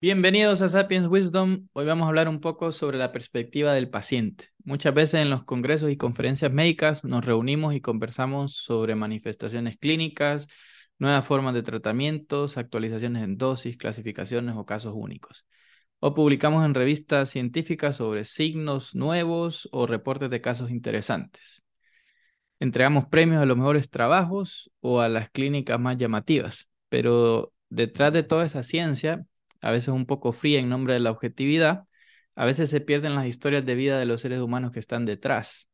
Bienvenidos a Sapiens Wisdom. Hoy vamos a hablar un poco sobre la perspectiva del paciente. Muchas veces en los congresos y conferencias médicas nos reunimos y conversamos sobre manifestaciones clínicas, nuevas formas de tratamientos, actualizaciones en dosis, clasificaciones o casos únicos. O publicamos en revistas científicas sobre signos nuevos o reportes de casos interesantes. Entregamos premios a los mejores trabajos o a las clínicas más llamativas, pero detrás de toda esa ciencia a veces un poco fría en nombre de la objetividad, a veces se pierden las historias de vida de los seres humanos que están detrás.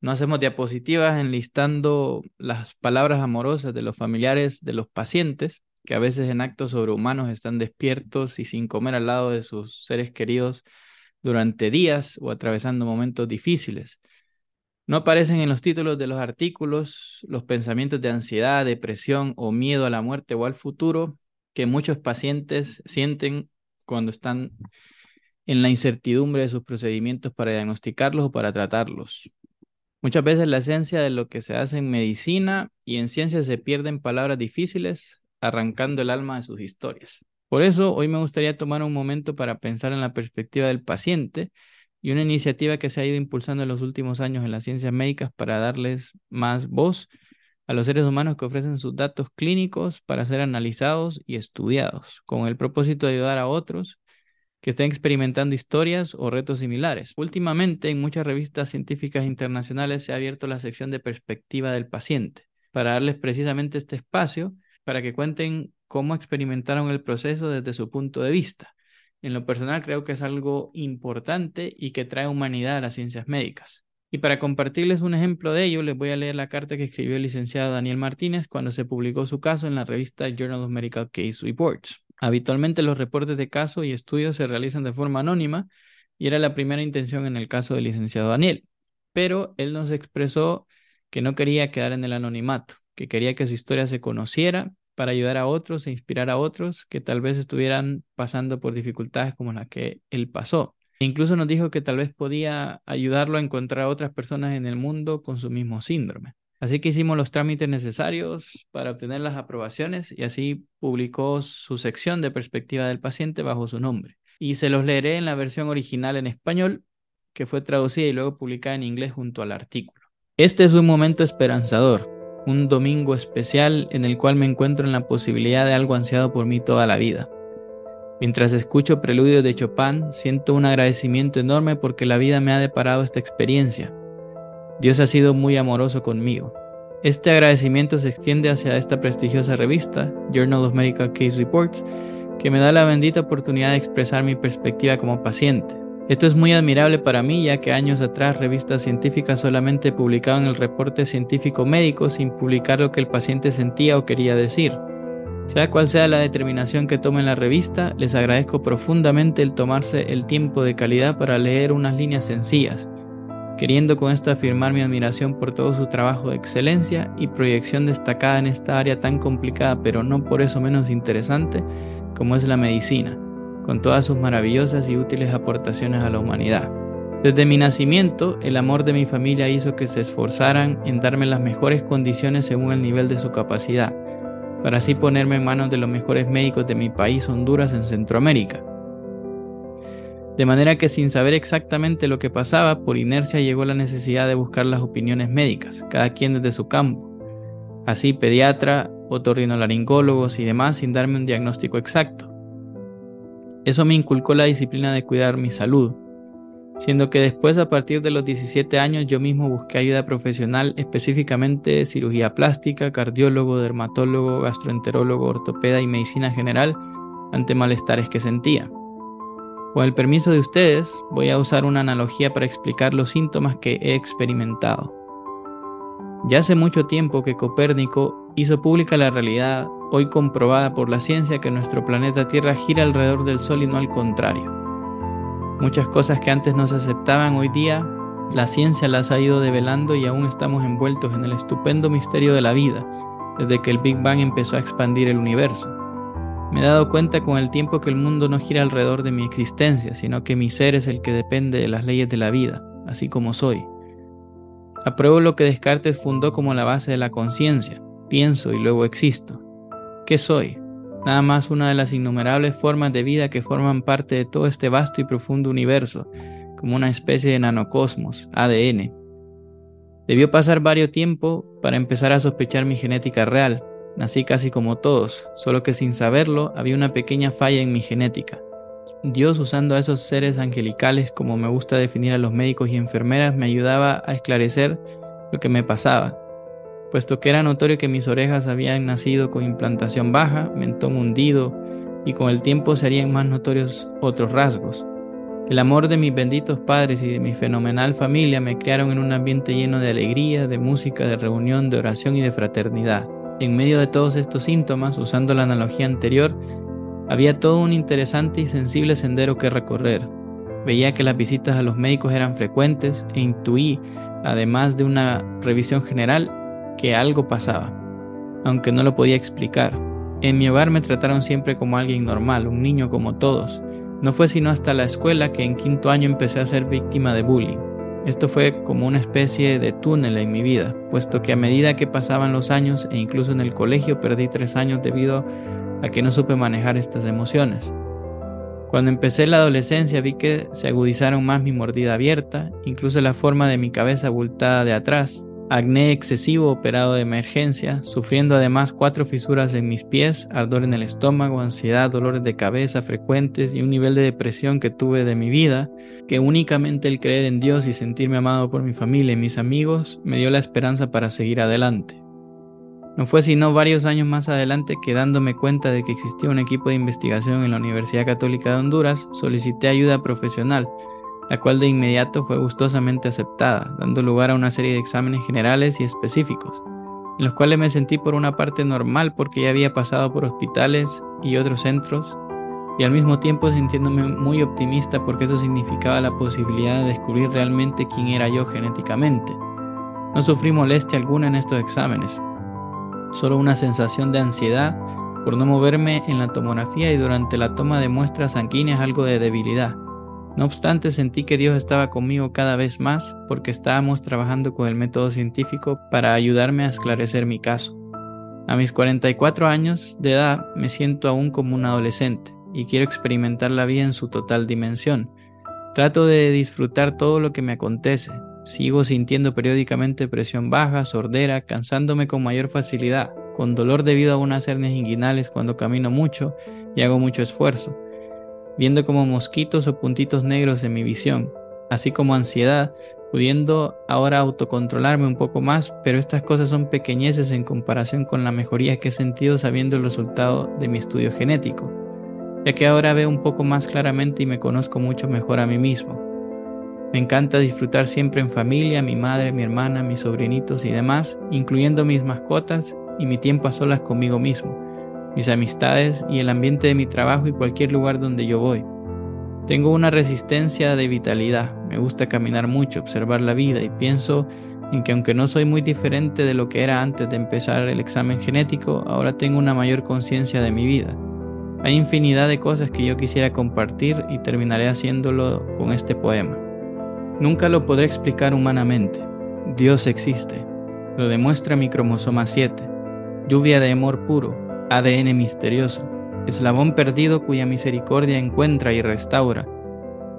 No hacemos diapositivas enlistando las palabras amorosas de los familiares de los pacientes, que a veces en actos sobrehumanos están despiertos y sin comer al lado de sus seres queridos durante días o atravesando momentos difíciles. No aparecen en los títulos de los artículos los pensamientos de ansiedad, depresión o miedo a la muerte o al futuro que muchos pacientes sienten cuando están en la incertidumbre de sus procedimientos para diagnosticarlos o para tratarlos. Muchas veces la esencia de lo que se hace en medicina y en ciencia se pierde en palabras difíciles, arrancando el alma de sus historias. Por eso, hoy me gustaría tomar un momento para pensar en la perspectiva del paciente y una iniciativa que se ha ido impulsando en los últimos años en las ciencias médicas para darles más voz a los seres humanos que ofrecen sus datos clínicos para ser analizados y estudiados, con el propósito de ayudar a otros que estén experimentando historias o retos similares. Últimamente, en muchas revistas científicas internacionales se ha abierto la sección de perspectiva del paciente, para darles precisamente este espacio para que cuenten cómo experimentaron el proceso desde su punto de vista. En lo personal creo que es algo importante y que trae humanidad a las ciencias médicas. Y para compartirles un ejemplo de ello, les voy a leer la carta que escribió el licenciado Daniel Martínez cuando se publicó su caso en la revista Journal of Medical Case Reports. Habitualmente los reportes de caso y estudios se realizan de forma anónima y era la primera intención en el caso del licenciado Daniel, pero él nos expresó que no quería quedar en el anonimato, que quería que su historia se conociera para ayudar a otros e inspirar a otros que tal vez estuvieran pasando por dificultades como las que él pasó. Incluso nos dijo que tal vez podía ayudarlo a encontrar a otras personas en el mundo con su mismo síndrome. Así que hicimos los trámites necesarios para obtener las aprobaciones y así publicó su sección de perspectiva del paciente bajo su nombre. Y se los leeré en la versión original en español, que fue traducida y luego publicada en inglés junto al artículo. Este es un momento esperanzador, un domingo especial en el cual me encuentro en la posibilidad de algo ansiado por mí toda la vida Mientras escucho preludios de Chopin, siento un agradecimiento enorme porque la vida me ha deparado esta experiencia. Dios ha sido muy amoroso conmigo. Este agradecimiento se extiende hacia esta prestigiosa revista, Journal of Medical Case Reports, que me da la bendita oportunidad de expresar mi perspectiva como paciente. Esto es muy admirable para mí ya que años atrás revistas científicas solamente publicaban el reporte científico médico sin publicar lo que el paciente sentía o quería decir. Sea cual sea la determinación que tomen la revista, les agradezco profundamente el tomarse el tiempo de calidad para leer unas líneas sencillas, queriendo con esto afirmar mi admiración por todo su trabajo de excelencia y proyección destacada en esta área tan complicada pero no por eso menos interesante como es la medicina, con todas sus maravillosas y útiles aportaciones a la humanidad. Desde mi nacimiento, el amor de mi familia hizo que se esforzaran en darme las mejores condiciones según el nivel de su capacidad para así ponerme en manos de los mejores médicos de mi país, Honduras, en Centroamérica. De manera que sin saber exactamente lo que pasaba, por inercia llegó la necesidad de buscar las opiniones médicas, cada quien desde su campo. Así pediatra, otorrinolaringólogos y demás sin darme un diagnóstico exacto. Eso me inculcó la disciplina de cuidar mi salud, siendo que después a partir de los 17 años yo mismo busqué ayuda profesional, específicamente cirugía plástica, cardiólogo, dermatólogo, gastroenterólogo, ortopeda y medicina general ante malestares que sentía. Con el permiso de ustedes, voy a usar una analogía para explicar los síntomas que he experimentado. Ya hace mucho tiempo que Copérnico hizo pública la realidad, hoy comprobada por la ciencia, que nuestro planeta Tierra gira alrededor del Sol y no al contrario. Muchas cosas que antes no se aceptaban hoy día, la ciencia las ha ido develando y aún estamos envueltos en el estupendo misterio de la vida, desde que el Big Bang empezó a expandir el universo. Me he dado cuenta con el tiempo que el mundo no gira alrededor de mi existencia, sino que mi ser es el que depende de las leyes de la vida, así como soy. Apruebo lo que Descartes fundó como la base de la conciencia, pienso y luego existo. ¿Qué soy? Nada más una de las innumerables formas de vida que forman parte de todo este vasto y profundo universo, como una especie de nanocosmos, ADN. Debió pasar varios tiempo para empezar a sospechar mi genética real. Nací casi como todos, solo que sin saberlo había una pequeña falla en mi genética. Dios usando a esos seres angelicales como me gusta definir a los médicos y enfermeras me ayudaba a esclarecer lo que me pasaba, puesto que era notorio que mis orejas habían nacido con implantación baja, mentón hundido y con el tiempo serían más notorios otros rasgos. El amor de mis benditos padres y de mi fenomenal familia me criaron en un ambiente lleno de alegría, de música, de reunión, de oración y de fraternidad. En medio de todos estos síntomas, usando la analogía anterior, había todo un interesante y sensible sendero que recorrer. Veía que las visitas a los médicos eran frecuentes e intuí, además de una revisión general, que algo pasaba, aunque no lo podía explicar. En mi hogar me trataron siempre como alguien normal, un niño como todos. No fue sino hasta la escuela que en quinto año empecé a ser víctima de bullying. Esto fue como una especie de túnel en mi vida, puesto que a medida que pasaban los años e incluso en el colegio perdí tres años debido a que no supe manejar estas emociones. Cuando empecé la adolescencia vi que se agudizaron más mi mordida abierta, incluso la forma de mi cabeza abultada de atrás, acné excesivo operado de emergencia, sufriendo además cuatro fisuras en mis pies, ardor en el estómago, ansiedad, dolores de cabeza frecuentes y un nivel de depresión que tuve de mi vida, que únicamente el creer en Dios y sentirme amado por mi familia y mis amigos me dio la esperanza para seguir adelante. No fue sino varios años más adelante que dándome cuenta de que existía un equipo de investigación en la Universidad Católica de Honduras, solicité ayuda profesional, la cual de inmediato fue gustosamente aceptada, dando lugar a una serie de exámenes generales y específicos, en los cuales me sentí por una parte normal porque ya había pasado por hospitales y otros centros, y al mismo tiempo sintiéndome muy optimista porque eso significaba la posibilidad de descubrir realmente quién era yo genéticamente. No sufrí molestia alguna en estos exámenes, solo una sensación de ansiedad por no moverme en la tomografía y durante la toma de muestras sanguíneas algo de debilidad. No obstante, sentí que Dios estaba conmigo cada vez más porque estábamos trabajando con el método científico para ayudarme a esclarecer mi caso. A mis 44 años de edad me siento aún como un adolescente y quiero experimentar la vida en su total dimensión. Trato de disfrutar todo lo que me acontece, Sigo sintiendo periódicamente presión baja, sordera, cansándome con mayor facilidad, con dolor debido a unas hernias inguinales cuando camino mucho y hago mucho esfuerzo, viendo como mosquitos o puntitos negros en mi visión, así como ansiedad, pudiendo ahora autocontrolarme un poco más, pero estas cosas son pequeñeces en comparación con la mejoría que he sentido sabiendo el resultado de mi estudio genético, ya que ahora veo un poco más claramente y me conozco mucho mejor a mí mismo. Me encanta disfrutar siempre en familia, mi madre, mi hermana, mis sobrinitos y demás, incluyendo mis mascotas y mi tiempo a solas conmigo mismo, mis amistades y el ambiente de mi trabajo y cualquier lugar donde yo voy. Tengo una resistencia de vitalidad, me gusta caminar mucho, observar la vida y pienso en que aunque no soy muy diferente de lo que era antes de empezar el examen genético, ahora tengo una mayor conciencia de mi vida. Hay infinidad de cosas que yo quisiera compartir y terminaré haciéndolo con este poema. Nunca lo podré explicar humanamente. Dios existe. Lo demuestra mi cromosoma 7. Lluvia de amor puro, ADN misterioso, eslabón perdido cuya misericordia encuentra y restaura.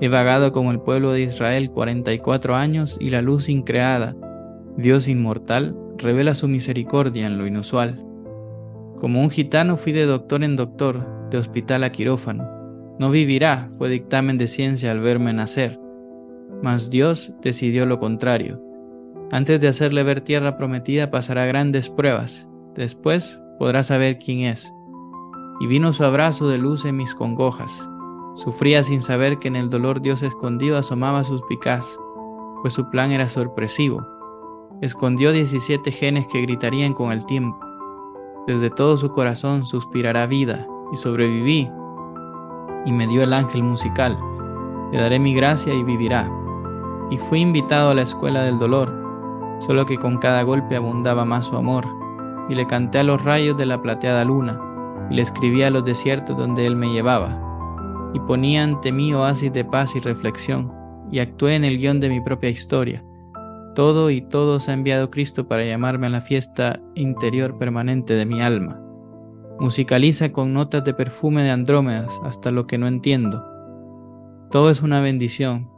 He vagado con el pueblo de Israel 44 años y la luz increada, Dios inmortal, revela su misericordia en lo inusual. Como un gitano fui de doctor en doctor, de hospital a quirófano. No vivirá, fue dictamen de ciencia al verme nacer. Mas Dios decidió lo contrario. Antes de hacerle ver tierra prometida pasará grandes pruebas, después podrá saber quién es. Y vino su abrazo de luz en mis congojas. Sufría sin saber que en el dolor Dios escondido asomaba sus picás, pues su plan era sorpresivo. Escondió 17 genes que gritarían con el tiempo. Desde todo su corazón suspirará vida, y sobreviví. Y me dio el ángel musical. Le daré mi gracia y vivirá y fui invitado a la escuela del dolor, solo que con cada golpe abundaba más su amor, y le canté a los rayos de la plateada luna, y le escribí a los desiertos donde él me llevaba, y ponía ante mí oasis de paz y reflexión, y actué en el guion de mi propia historia. Todo y todos ha enviado Cristo para llamarme a la fiesta interior permanente de mi alma. Musicaliza con notas de perfume de Andrómedas hasta lo que no entiendo. Todo es una bendición,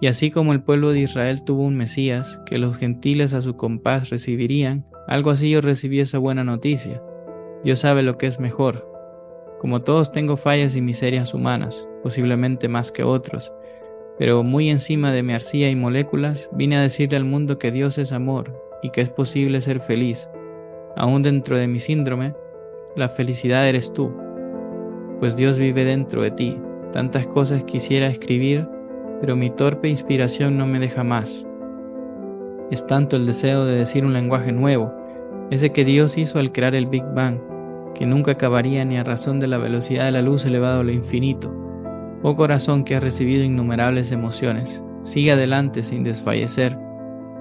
y así como el pueblo de Israel tuvo un Mesías que los gentiles a su compás recibirían, algo así yo recibí esa buena noticia. Dios sabe lo que es mejor. Como todos tengo fallas y miserias humanas, posiblemente más que otros, pero muy encima de mi arcilla y moléculas vine a decirle al mundo que Dios es amor y que es posible ser feliz. Aún dentro de mi síndrome, la felicidad eres tú, pues Dios vive dentro de ti. Tantas cosas quisiera escribir, pero mi torpe inspiración no me deja más. Es tanto el deseo de decir un lenguaje nuevo, ese que Dios hizo al crear el Big Bang, que nunca acabaría ni a razón de la velocidad de la luz elevado a lo infinito. Oh corazón que ha recibido innumerables emociones, sigue adelante sin desfallecer.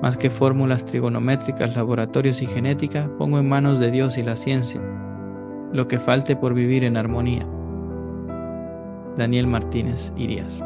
Más que fórmulas trigonométricas, laboratorios y genética, pongo en manos de Dios y la ciencia lo que falte por vivir en armonía. Daniel Martínez Irías.